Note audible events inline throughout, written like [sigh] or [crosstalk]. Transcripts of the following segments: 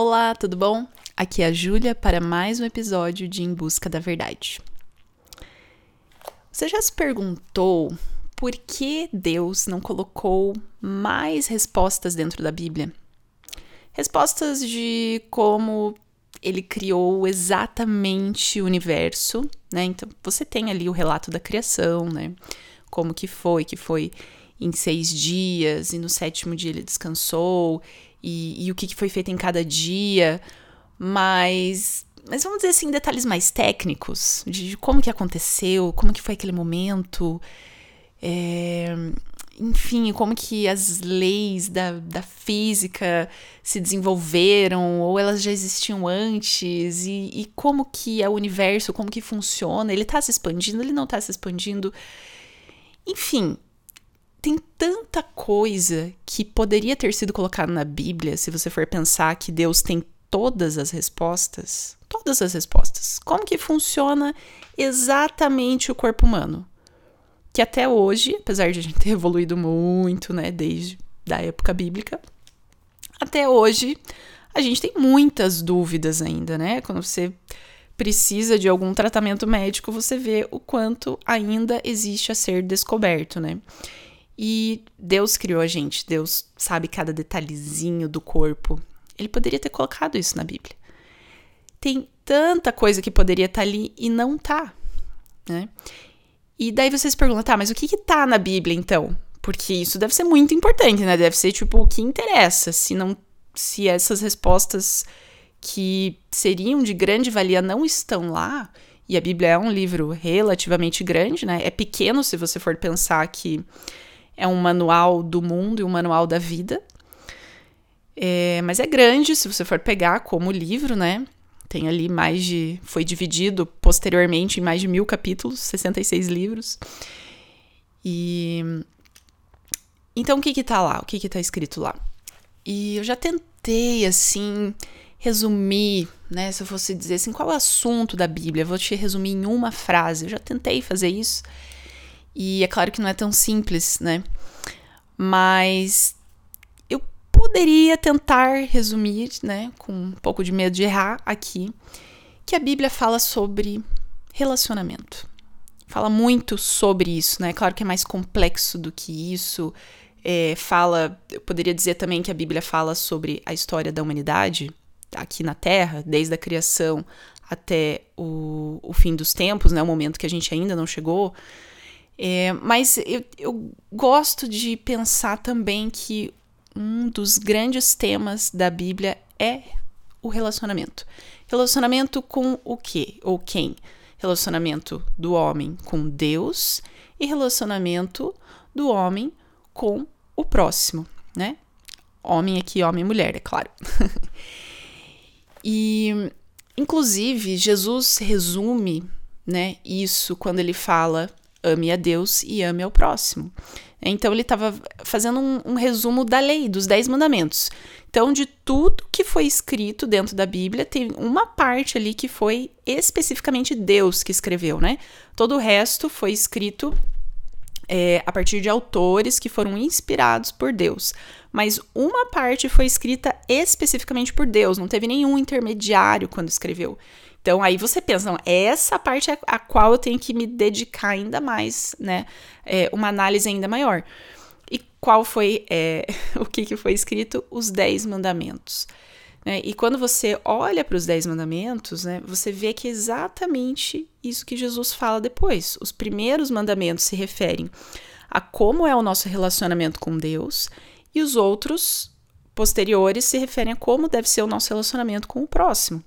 Olá, tudo bom? Aqui é a Júlia para mais um episódio de Em Busca da Verdade. Você já se perguntou por que Deus não colocou mais respostas dentro da Bíblia? Respostas de como ele criou exatamente o universo, né? Então, você tem ali o relato da criação, né? Como que foi, que foi em seis dias, e no sétimo dia ele descansou, e, e o que, que foi feito em cada dia, mas mas vamos dizer assim, detalhes mais técnicos de, como que aconteceu, como que foi aquele momento, é, enfim, como que as leis da, da física se desenvolveram, ou elas já existiam antes, e, e como que é o universo, como que funciona, ele está se expandindo, ele não está se expandindo, enfim, tem tanta coisa que poderia ter sido colocada na Bíblia, se você for pensar que Deus tem todas as respostas, todas as respostas. Como que funciona exatamente o corpo humano? Que até hoje, apesar de a gente ter evoluído muito, né, desde da época bíblica, até hoje a gente tem muitas dúvidas ainda, né? Quando você precisa de algum tratamento médico, você vê o quanto ainda existe a ser descoberto, né? E Deus criou a gente, Deus sabe cada detalhezinho do corpo. Ele poderia ter colocado isso na Bíblia. Tem tanta coisa que poderia estar tá ali e não tá, né? E daí vocês perguntam, tá, mas o que que tá na Bíblia então? Porque isso deve ser muito importante, né? Deve ser tipo o que interessa. Se não, se essas respostas que seriam de grande valia não estão lá, e a Bíblia é um livro relativamente grande, né? É pequeno se você for pensar que é um manual do mundo e um manual da vida. É, mas é grande se você for pegar como livro, né? Tem ali mais de. Foi dividido posteriormente em mais de mil capítulos, 66 livros. E. Então, o que que tá lá? O que que tá escrito lá? E eu já tentei, assim, resumir, né? Se eu fosse dizer assim, qual é o assunto da Bíblia? Eu vou te resumir em uma frase. Eu já tentei fazer isso. E é claro que não é tão simples, né? Mas eu poderia tentar resumir, né, com um pouco de medo de errar aqui, que a Bíblia fala sobre relacionamento. Fala muito sobre isso, né? Claro que é mais complexo do que isso. É, fala, eu poderia dizer também que a Bíblia fala sobre a história da humanidade aqui na Terra, desde a criação até o, o fim dos tempos, né? O momento que a gente ainda não chegou. É, mas eu, eu gosto de pensar também que um dos grandes temas da Bíblia é o relacionamento. Relacionamento com o quê? Ou quem? Relacionamento do homem com Deus e relacionamento do homem com o próximo, né? Homem aqui, homem e mulher, é claro. [laughs] e, inclusive, Jesus resume né, isso quando ele fala ame a Deus e ame ao próximo. Então ele estava fazendo um, um, resumo da lei, dos dez mandamentos. Então, de tudo que foi escrito dentro da Bíblia, tem uma parte ali que foi especificamente Deus que escreveu, né? Todo o resto foi escrito é, a partir de autores que foram inspirados por Deus. Mas uma parte foi escrita especificamente por Deus, não teve nenhum intermediário quando escreveu. Então aí você pensa, não, essa parte é a qual eu tenho que me dedicar ainda mais, né? É, uma análise ainda maior. E qual foi é, [laughs] o que, que foi escrito? Os Dez Mandamentos. Né? E quando você olha para os Dez Mandamentos, né, você vê que é exatamente isso que Jesus fala depois. Os primeiros mandamentos se referem a como é o nosso relacionamento com Deus, e os outros posteriores se referem a como deve ser o nosso relacionamento com o próximo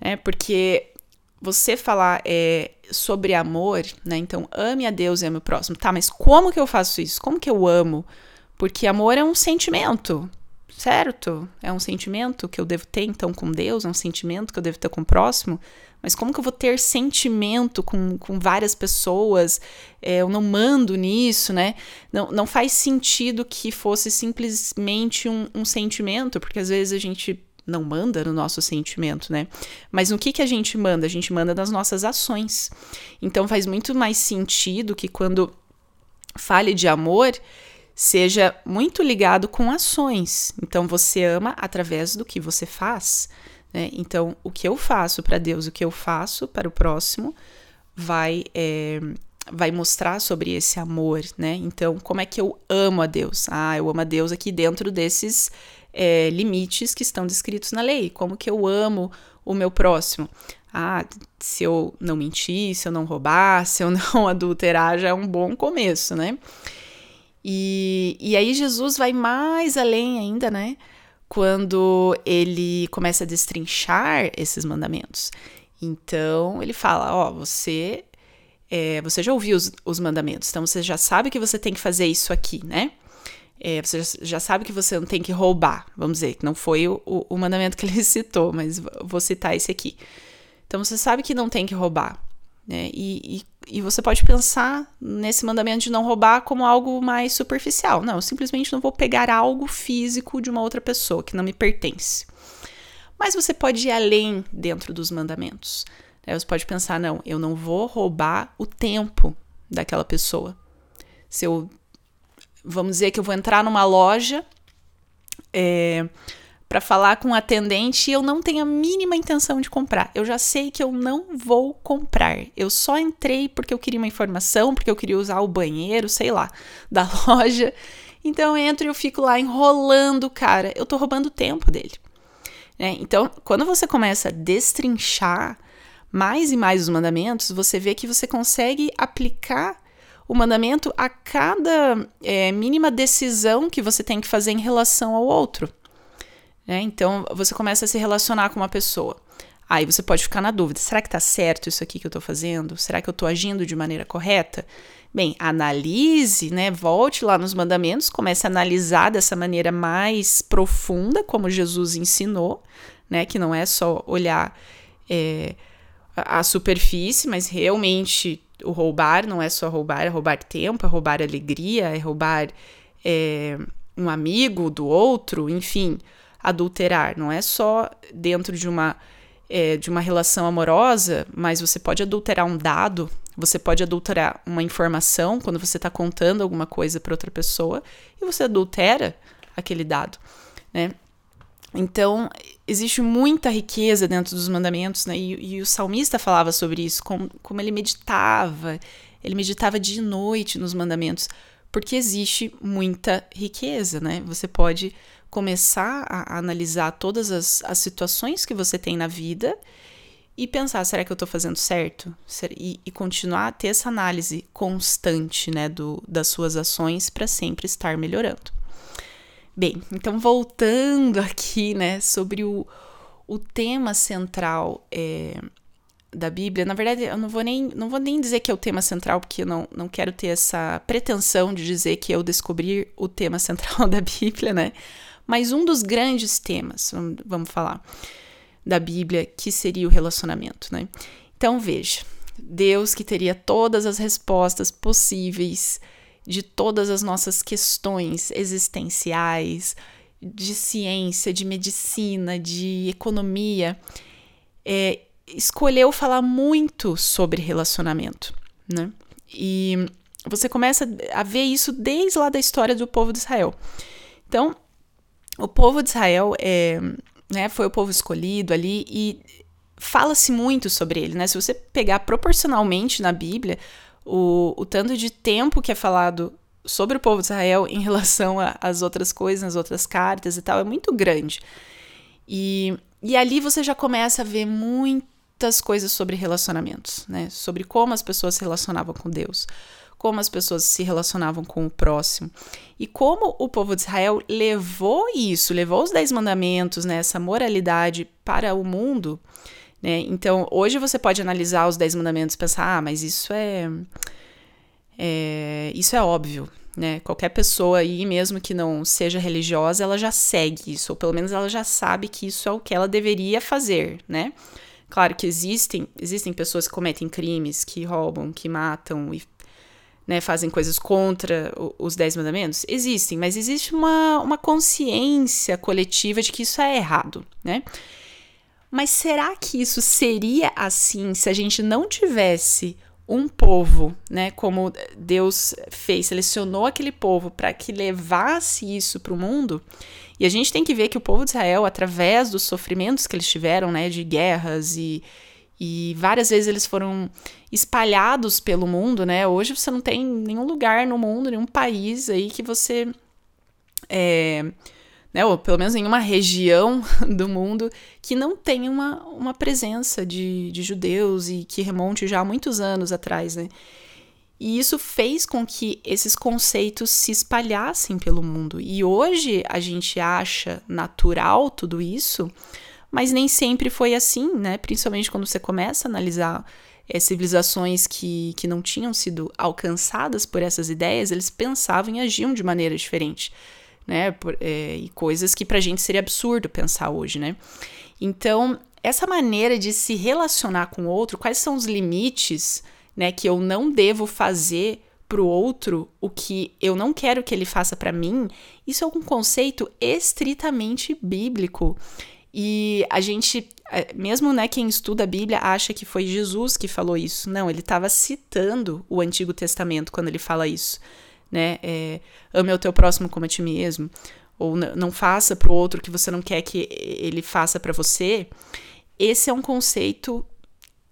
né? Porque você falar é, sobre amor, né? Então, ame a Deus e ame o próximo. Tá, mas como que eu faço isso? Como que eu amo? Porque amor é um sentimento, certo? É um sentimento que eu devo ter, então, com Deus, é um sentimento que eu devo ter com o próximo. Mas como que eu vou ter sentimento com, com várias pessoas? É, eu não mando nisso, né? Não, não faz sentido que fosse simplesmente um, um sentimento, porque às vezes a gente não manda no nosso sentimento, né? Mas no que, que a gente manda? A gente manda nas nossas ações. Então faz muito mais sentido que quando fale de amor, seja muito ligado com ações. Então, você ama através do que você faz. Né? Então, o que eu faço para Deus, o que eu faço para o próximo, vai é, vai mostrar sobre esse amor, né? Então, como é que eu amo a Deus? Ah, eu amo a Deus aqui dentro desses é, limites que estão descritos na lei. Como que eu amo o meu próximo? Ah, se eu não mentir, se eu não roubar, se eu [laughs] não adulterar, já é um bom começo, né? E, e aí Jesus vai mais além ainda, né? Quando ele começa a destrinchar esses mandamentos. Então ele fala: Ó, oh, você é, você já ouviu os, os, mandamentos, então você já sabe que você tem que fazer isso aqui, né? É, você já sabe que você não tem que roubar, vamos dizer, que não foi o, o, mandamento que ele [laughs] citou, mas vou citar esse aqui. Então você sabe que não tem que roubar, né? E, e, e, você pode pensar nesse mandamento de não roubar como algo mais superficial. Não, eu simplesmente não vou pegar algo físico de uma outra pessoa que não me pertence. Mas você pode ir além dentro dos mandamentos. Aí você pode pensar, não, eu não vou roubar o tempo daquela pessoa. Se eu, vamos dizer que eu vou entrar numa loja é, para falar com um atendente e eu não tenho a mínima intenção de comprar. Eu já sei que eu não vou comprar. Eu só entrei porque eu queria uma informação, porque eu queria usar o banheiro, sei lá, [laughs] da loja. Então eu entro e eu fico lá enrolando cara. Eu tô roubando o tempo dele. Né? Então, quando você começa a destrinchar mais e mais os mandamentos, você vê que você consegue aplicar o mandamento a cada é, mínima decisão que você tem que fazer em relação ao outro. Né? Então, você começa a se relacionar com uma pessoa. Aí você pode ficar na dúvida: será que está certo isso aqui que eu estou fazendo? Será que eu estou agindo de maneira correta? Bem, analise, né? Volte lá nos mandamentos, comece a analisar dessa maneira mais profunda, como Jesus ensinou, né? Que não é só olhar é, a superfície, mas realmente o roubar não é só roubar, é roubar tempo, é roubar alegria, é roubar é, um amigo do outro, enfim, adulterar. Não é só dentro de uma, é, de uma relação amorosa, mas você pode adulterar um dado, você pode adulterar uma informação quando você está contando alguma coisa para outra pessoa e você adultera aquele dado, né? Então, existe muita riqueza dentro dos mandamentos, né? E, e o salmista falava sobre isso, como, como ele meditava, ele meditava de noite nos mandamentos, porque existe muita riqueza, né? Você pode começar a, a analisar todas as, as situações que você tem na vida e pensar, será que eu estou fazendo certo? E, e, continuar a ter essa análise constante, né, do, das suas ações para sempre estar melhorando. Bem, então voltando aqui, né, sobre o, o tema central é, da Bíblia, na verdade eu não vou, nem, não vou nem dizer que é o tema central, porque eu não, não quero ter essa pretensão de dizer que eu descobri o tema central [laughs] da Bíblia, né? Mas um dos grandes temas, vamos falar, da Bíblia, que seria o relacionamento, né? Então veja, Deus que teria todas as respostas possíveis de todas as nossas questões existenciais, de ciência, de medicina, de economia, é, escolheu falar muito sobre relacionamento, né? E você começa a ver isso desde lá da história do povo de Israel. Então, o povo de Israel é, né, foi o povo escolhido ali e fala-se muito sobre ele, né? Se você pegar proporcionalmente na Bíblia, o, o tanto de tempo que é falado sobre o povo de Israel em relação às outras coisas, nas outras cartas e tal, é muito grande. E, e ali você já começa a ver muitas coisas sobre relacionamentos, né? Sobre como as pessoas se relacionavam com Deus, como as pessoas se relacionavam com o próximo. E como o povo de Israel levou isso, levou os Dez Mandamentos, né, essa moralidade para o mundo né? Então, hoje você pode analisar os Dez Mandamentos e pensar, ah, mas isso é, é isso é óbvio, né? Qualquer pessoa aí, mesmo que não seja religiosa, ela já segue isso, ou pelo menos ela já sabe que isso é o que ela deveria fazer, né? Claro que existem, existem pessoas que cometem crimes, que roubam, que matam e né, fazem coisas contra os Dez Mandamentos? Existem, mas existe uma, uma consciência coletiva de que isso é errado, né? Mas será que isso seria assim se a gente não tivesse um povo, né, como Deus fez, selecionou aquele povo para que levasse isso para o mundo. E a gente tem que ver que o povo de Israel, através dos sofrimentos que eles tiveram, né, de guerras e, e várias vezes eles foram espalhados pelo mundo, né? Hoje você não tem nenhum lugar no mundo, nenhum país aí que você é, né, ou pelo menos em uma região [laughs] do mundo que não tem uma, uma presença de, de judeus e que remonte já há muitos anos atrás, né? E isso fez com que esses conceitos se espalhassem pelo mundo. E hoje a gente acha natural tudo isso, mas nem sempre foi assim, né? Principalmente quando você começa a analisar é, civilizações que, que não tinham sido alcançadas por essas ideias, eles pensavam e agiam de maneira diferente né? Por, é, e coisas que pra gente seria absurdo pensar hoje, né? Então, essa maneira de se relacionar com o outro, quais são os limites, né, que eu não devo fazer pro outro o que eu não quero que ele faça para mim, isso é um conceito estritamente bíblico. E a gente, é, mesmo né, quem estuda a Bíblia, acha que foi Jesus que falou isso. Não, ele estava citando o Antigo Testamento quando ele fala isso né? É, ame o teu próximo como a ti mesmo, ou não faça para o outro que você não quer que ele faça para você. Esse é um conceito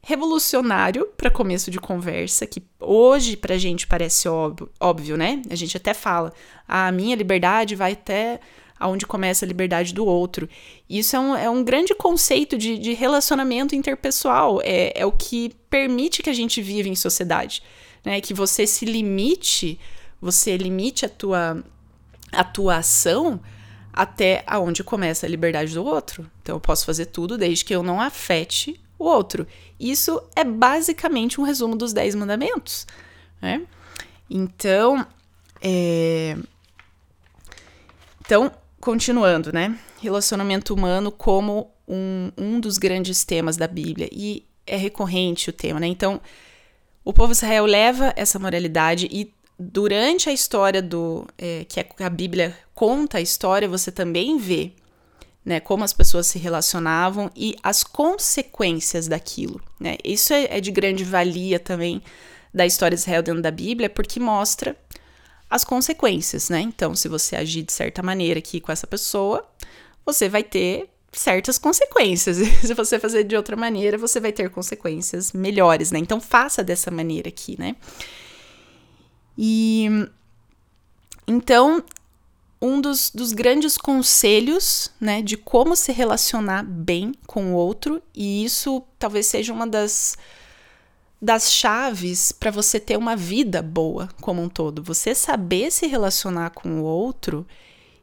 revolucionário para começo de conversa, que hoje para a gente parece óbvio, óbvio, né? A gente até fala, ah, a minha liberdade vai até aonde começa a liberdade do outro. Isso é um, é um grande conceito de, de relacionamento interpessoal, é, é o que permite que a gente viva em sociedade, né? Que você se limite você limite a tua, a tua ação até aonde começa a liberdade do outro. Então eu posso fazer tudo desde que eu não afete o outro. Isso é basicamente um resumo dos Dez Mandamentos. Né? Então, é... então, continuando, né? Relacionamento humano como um, um dos grandes temas da Bíblia. E é recorrente o tema, né? Então, o povo de Israel leva essa moralidade e durante a história do é, que a Bíblia conta a história, você também vê né, como as pessoas se relacionavam e as consequências daquilo. Né? Isso é, é de grande valia também da história de Israel dentro da Bíblia, porque mostra as consequências, né? Então, se você agir de certa maneira aqui com essa pessoa, você vai ter certas consequências. [laughs] Se você fazer de outra maneira, você vai ter consequências melhores, né? Então, faça dessa maneira aqui, né? E então, um dos, dos grandes conselhos, né, de como se relacionar bem com o outro, e isso talvez seja uma das, das chaves para você ter uma vida boa como um todo. Você saber se relacionar com o outro,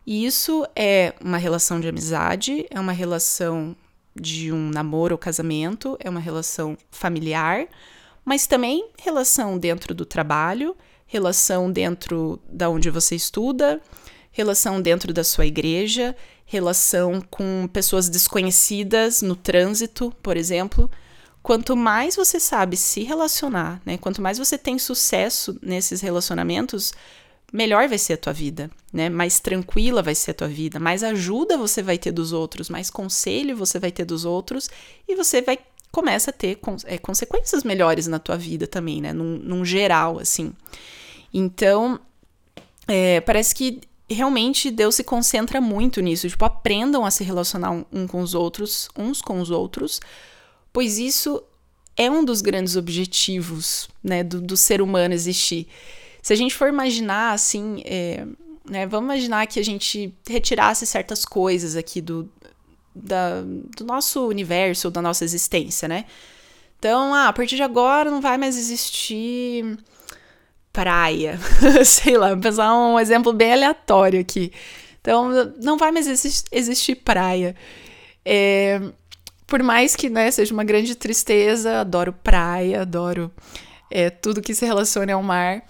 e isso é uma relação de amizade, é uma relação de um namoro ou casamento, é uma relação familiar, mas também relação dentro do trabalho relação dentro da onde você estuda, relação dentro da sua igreja, relação com pessoas desconhecidas no trânsito, por exemplo. Quanto mais você sabe se relacionar, né? Quanto mais você tem sucesso nesses relacionamentos, melhor vai ser a tua vida, né? Mais tranquila vai ser a tua vida, mais ajuda você vai ter dos outros, mais conselho você vai ter dos outros e você vai começa a ter é, consequências melhores na tua vida também, né? Num, num geral, assim. Então, é, parece que realmente Deus se concentra muito nisso. Tipo, aprendam a se relacionar um, com os outros, uns com os outros, pois isso é um dos grandes objetivos né, do, do ser humano existir. Se a gente for imaginar assim, é, né, vamos imaginar que a gente retirasse certas coisas aqui do, da, do nosso universo, da nossa existência, né? Então, ah, a partir de agora não vai mais existir praia. [laughs] Sei lá, vou pensar um exemplo bem aleatório aqui. Então, não vai mais existir praia. É, por mais que né, seja uma grande tristeza, adoro praia, adoro é, tudo que se relaciona ao mar.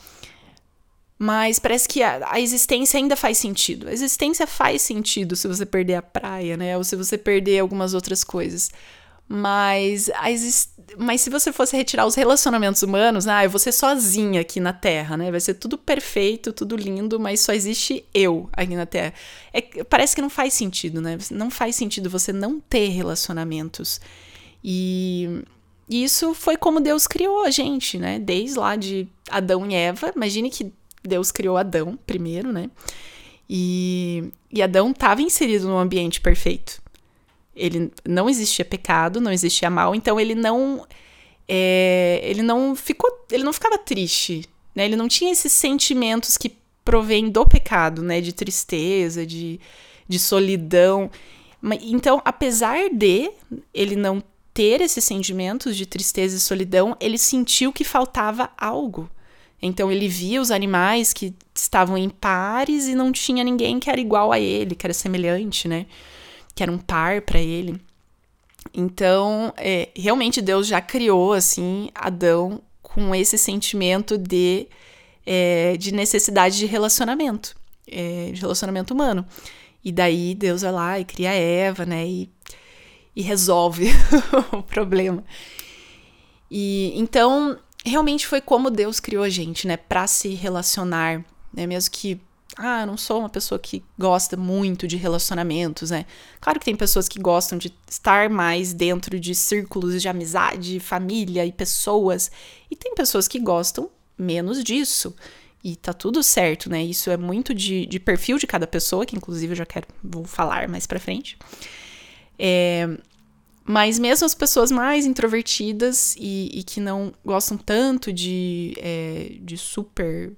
Mas parece que a, a, existência ainda faz sentido. A existência faz sentido se você perder a praia, né? Ou se você perder algumas outras coisas. Mas, mas se você fosse retirar os relacionamentos humanos, ah, eu vou ser sozinha aqui na Terra, né? Vai ser tudo perfeito, tudo lindo, mas só existe eu aqui na Terra. É, parece que não faz sentido, né? Não faz sentido você não ter relacionamentos. E, E isso foi como Deus criou a gente, né? Desde lá de Adão e Eva. Imagine que Deus criou Adão primeiro, né? E, e Adão estava inserido num ambiente perfeito. Ele não existia pecado, não existia mal, então ele não é, ele não ficou, ele não ficava triste, né? Ele não tinha esses sentimentos que provêm do pecado, né? De tristeza, de, de solidão. Então, apesar de ele não ter esses sentimentos de tristeza e solidão, ele sentiu que faltava algo. Então ele via os animais que estavam em pares e não tinha ninguém que era igual a ele, que era semelhante, né? Que era um par para ele. Então, é, realmente Deus já criou assim Adão com esse sentimento de, é, de necessidade de relacionamento, é, de relacionamento humano. E daí Deus vai lá e cria Eva, né? E, e resolve [laughs] o problema. E então realmente foi como Deus criou a gente, né? Para se relacionar, né? Mesmo que ah, eu não sou uma pessoa que gosta muito de relacionamentos, né? Claro que tem pessoas que gostam de estar mais dentro de círculos de amizade, família e pessoas, e tem pessoas que gostam menos disso. E tá tudo certo, né? Isso é muito de, de perfil de cada pessoa, que inclusive eu já quero vou falar mais pra frente. É, mas mesmo as pessoas mais introvertidas e, e que não gostam tanto de, é, de super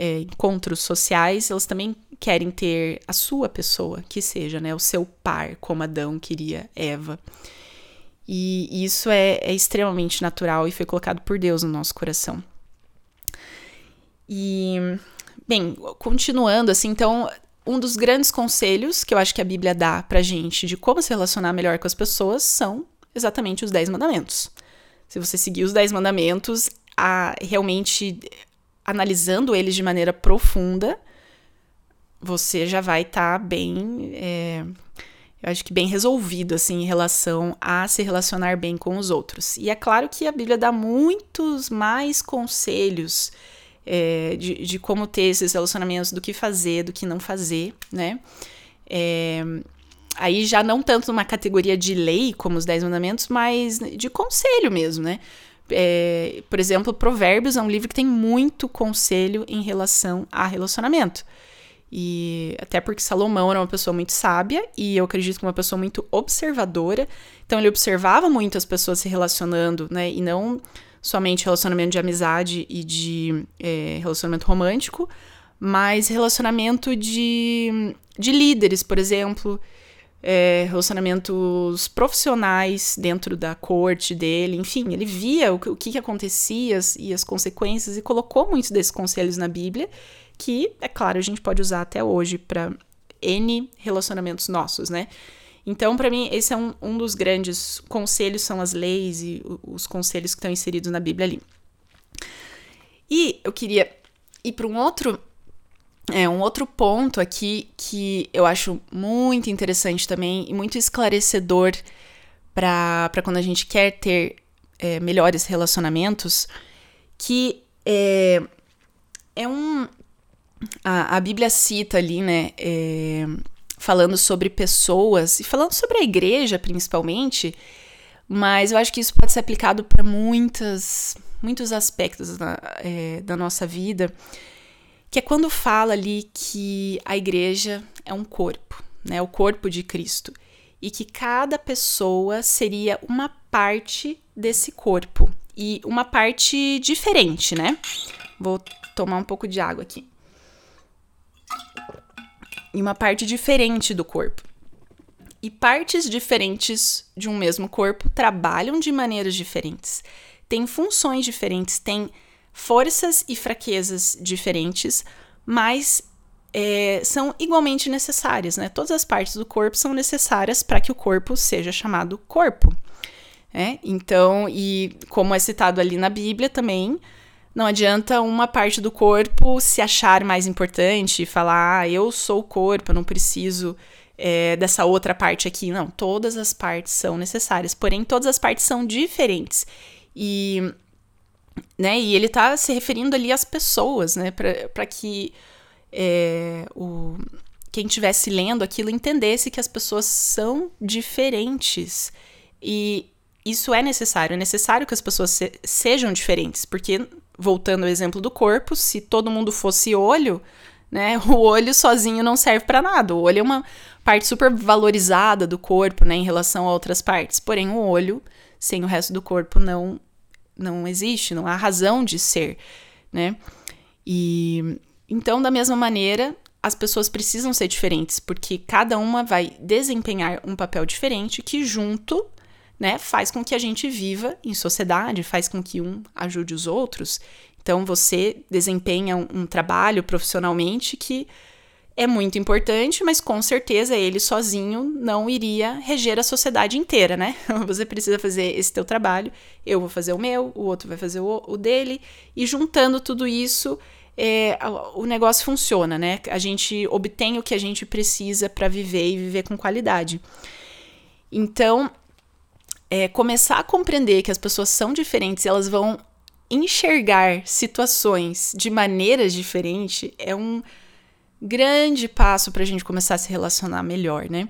é, encontros sociais, elas também querem ter a sua pessoa, que seja, né, o seu par, como Adão queria Eva. E isso é, é extremamente natural e foi colocado por Deus no nosso coração. E, bem, continuando assim, então, um dos grandes conselhos que eu acho que a Bíblia dá pra gente de como se relacionar melhor com as pessoas são exatamente os Dez Mandamentos. Se você seguir os Dez Mandamentos, a, realmente analisando eles de maneira profunda, você já vai estar tá bem. É, eu acho que bem resolvido, assim, em relação a se relacionar bem com os outros. E é claro que a Bíblia dá muitos mais conselhos é, de, de como ter esses relacionamentos, do que fazer, do que não fazer, né? É, aí já não tanto numa categoria de lei, como os Dez Mandamentos, mas de conselho mesmo, né? É, por exemplo, Provérbios é um livro que tem muito conselho em relação a relacionamento. E até porque Salomão era uma pessoa muito sábia e eu acredito que uma pessoa muito observadora. Então ele observava muito as pessoas se relacionando, né? E não somente relacionamento de amizade e de é, relacionamento romântico, mas relacionamento de, de líderes, por exemplo, é, relacionamentos profissionais dentro da corte dele, enfim, ele via o, o que, que acontecia e as consequências e colocou muitos desses conselhos na Bíblia, que, é claro, a gente pode usar até hoje para N relacionamentos nossos, né? Então, para mim, esse é um, um dos grandes conselhos, são as leis e os conselhos que estão inseridos na Bíblia ali. E eu queria ir para um outro é, um outro ponto aqui que eu acho muito interessante também e muito esclarecedor para quando a gente quer ter é, melhores relacionamentos, que é, é um. A, a Bíblia cita ali, né? É, falando sobre pessoas e falando sobre a igreja principalmente, mas eu acho que isso pode ser aplicado para muitas, muitos aspectos da, é, da nossa vida, que é quando fala ali que a igreja é um corpo, né, o corpo de Cristo, e que cada pessoa seria uma parte desse corpo e uma parte diferente, né? Vou tomar um pouco de água aqui em uma parte diferente do corpo. E partes diferentes de um mesmo corpo trabalham de maneiras diferentes, têm funções diferentes, têm forças e fraquezas diferentes, mas é, são igualmente necessárias, né? Todas as partes do corpo são necessárias para que o corpo seja chamado corpo. É? Então, e como é citado ali na Bíblia também, não adianta uma parte do corpo se achar mais importante e falar, ah, eu sou o corpo, eu não preciso é, dessa outra parte aqui. Não, todas as partes são necessárias, porém todas as partes são diferentes. E, né, e ele está se referindo ali às pessoas, né, para que é, o, quem estivesse lendo aquilo entendesse que as pessoas são diferentes. E isso é necessário. É necessário que as pessoas se sejam diferentes, porque, voltando ao exemplo do corpo, se todo mundo fosse olho, né, [laughs] o olho sozinho não serve para nada. O olho é uma parte super valorizada do corpo, né, em relação a outras partes. Porém, o olho, sem o resto do corpo, não não existe, não há razão de ser, né? E então, da mesma maneira, as pessoas precisam ser diferentes, porque cada uma vai desempenhar um papel diferente que junto, né, faz com que a gente viva em sociedade, faz com que um ajude os outros. Então você desempenha um, um trabalho profissionalmente que é muito importante, mas com certeza ele sozinho não iria reger a sociedade inteira, né? [laughs] Você precisa fazer esse teu trabalho, eu vou fazer o meu, o outro vai fazer o, dele, e juntando tudo isso, é, o negócio funciona, né? A gente obtém o que a gente precisa para viver e viver com qualidade. Então, é, começar a compreender que as pessoas são diferentes, elas vão enxergar situações de maneiras diferentes é um grande passo para a gente começar a se relacionar melhor, né?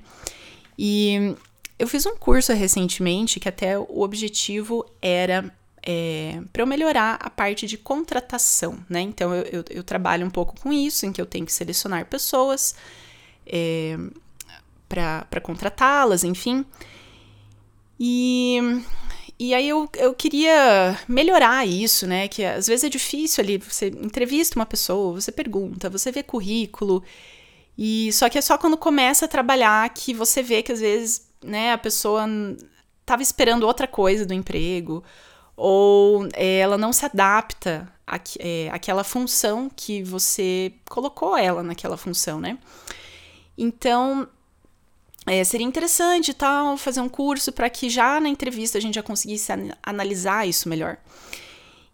E eu fiz um curso recentemente que até o objetivo era é, para eu melhorar a parte de contratação, né? Então eu, eu, eu, trabalho um pouco com isso, em que eu tenho que selecionar pessoas é, para contratá-las, enfim. E, e aí eu, eu queria melhorar isso, né? Que às vezes é difícil ali, você entrevista uma pessoa, você pergunta, você vê currículo, e só que é só quando começa a trabalhar que você vê que às vezes, né, a pessoa estava esperando outra coisa do emprego, ou é, ela não se adapta é, àquela função que você colocou ela naquela função, né? Então, é, seria interessante tal fazer um curso para que já na entrevista a gente já conseguisse an analisar isso melhor.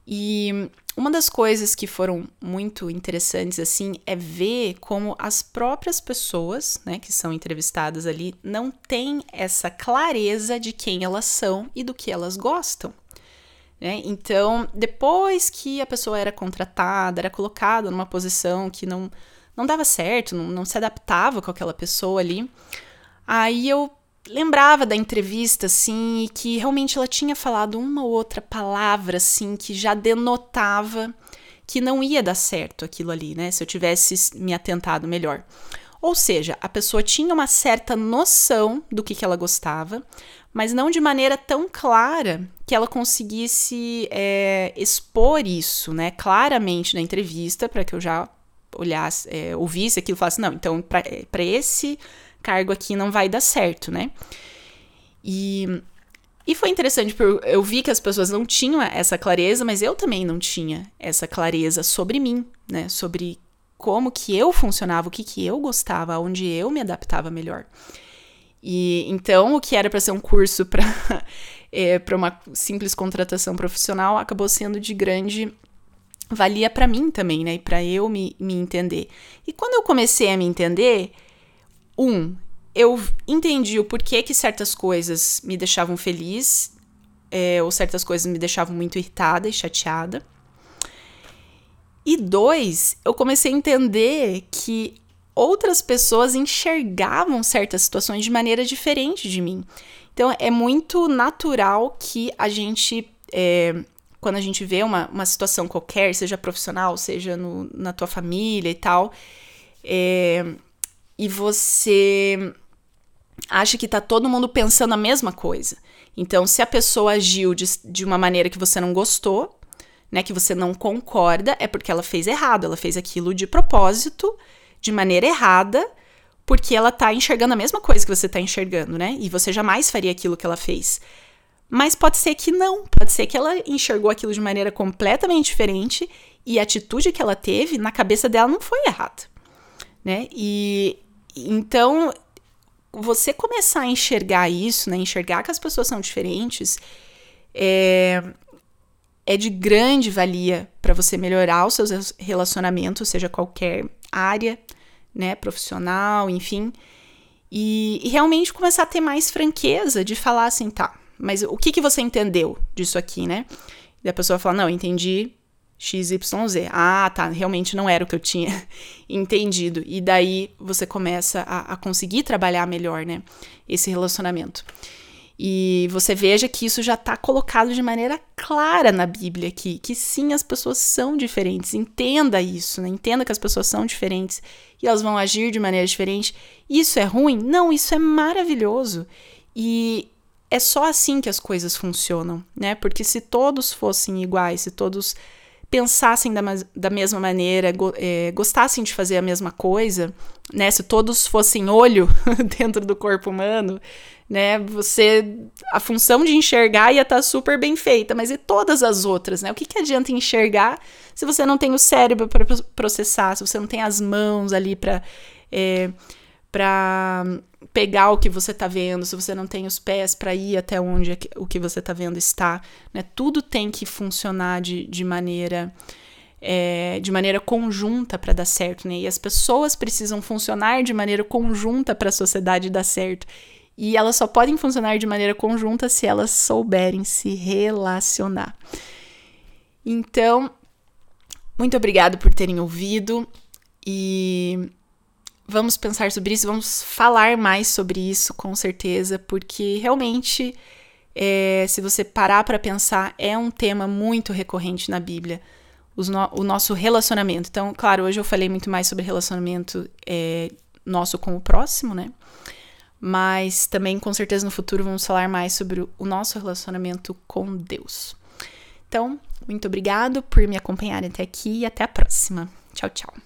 E uma das coisas que foram muito interessantes assim é ver como as próprias pessoas, né, que são entrevistadas ali, não têm essa clareza de quem elas são e do que elas gostam. Né? Então, depois que a pessoa era contratada, era colocada numa posição que não, não dava certo, não, não se adaptava com aquela pessoa ali, aí eu lembrava da entrevista, assim, e que realmente ela tinha falado uma ou outra palavra, assim, que já denotava que não ia dar certo aquilo ali, né? Se eu tivesse me atentado melhor. Ou seja, a pessoa tinha uma certa noção do que, que ela gostava, mas não de maneira tão clara que ela conseguisse é, expor isso, né, claramente na entrevista, para que eu já olhasse, é, ouvisse aquilo e falasse, não, então para é, esse cargo aqui não vai dar certo, né? E, e foi interessante, porque eu vi que as pessoas não tinham essa clareza, mas eu também não tinha essa clareza sobre mim, né? Sobre como que eu funcionava, o que que eu gostava, onde eu me adaptava melhor. E então o que era para ser um curso para [laughs] é, uma simples contratação profissional acabou sendo de grande valia para mim também, né? E para eu me, me entender. E quando eu comecei a me entender, um, eu entendi o porquê que certas coisas me deixavam feliz, é, ou certas coisas me deixavam muito irritada e chateada. E dois, eu comecei a entender que outras pessoas enxergavam certas situações de maneira diferente de mim. Então é muito natural que a gente, é, quando a gente vê uma, uma situação qualquer, seja profissional, seja no, na tua família e tal, é, e você acha que tá todo mundo pensando a mesma coisa. Então, se a pessoa agiu de, de uma maneira que você não gostou, né, que você não concorda, é porque ela fez errado, ela fez aquilo de propósito de maneira errada, porque ela tá enxergando a mesma coisa que você tá enxergando, né? E você jamais faria aquilo que ela fez. Mas pode ser que não, pode ser que ela enxergou aquilo de maneira completamente diferente e a atitude que ela teve na cabeça dela não foi errada, né? E então você começar a enxergar isso, né? Enxergar que as pessoas são diferentes, é, é de grande valia para você melhorar os seus relacionamentos, seja qualquer área, né, profissional, enfim, e, e, realmente começar a ter mais franqueza de falar assim, tá, mas o que, que você entendeu disso aqui, né? E a pessoa fala, não, entendi XYZ. Ah, tá, realmente não era o que eu tinha [laughs] entendido. E daí você começa a, a conseguir trabalhar melhor, né, esse relacionamento. E você veja que isso já está colocado de maneira clara na Bíblia aqui, que sim, as pessoas são diferentes. Entenda isso, né? Entenda que as pessoas são diferentes e elas vão agir de maneira diferente. Isso é ruim? Não, isso é maravilhoso. E é só assim que as coisas funcionam, né? Porque se todos fossem iguais, se todos pensassem da, da mesma maneira, go, é, gostassem de fazer a mesma coisa, né? Se todos fossem olho [laughs] dentro do corpo humano, né? Você a função de enxergar ia estar tá super bem feita, mas e todas as outras, né? O que, que adianta enxergar se você não tem o cérebro para processar, se você não tem as mãos ali para é, para pegar o que você está vendo, se você não tem os pés para ir até onde o que você está vendo está, né? Tudo tem que funcionar de, de maneira é, de maneira conjunta para dar certo, né? E as pessoas precisam funcionar de maneira conjunta para a sociedade dar certo. E elas só podem funcionar de maneira conjunta se elas souberem se relacionar. Então, muito obrigado por terem ouvido e vamos pensar sobre isso, vamos falar mais sobre isso com certeza, porque realmente, é, se você parar para pensar, é um tema muito recorrente na Bíblia. No, o nosso relacionamento. Então, claro, hoje eu falei muito mais sobre relacionamento é, nosso com o próximo, né? mas também com certeza no futuro vamos falar mais sobre o nosso relacionamento com Deus. Então, muito obrigado por me acompanhar até aqui e até a próxima. Tchau, tchau.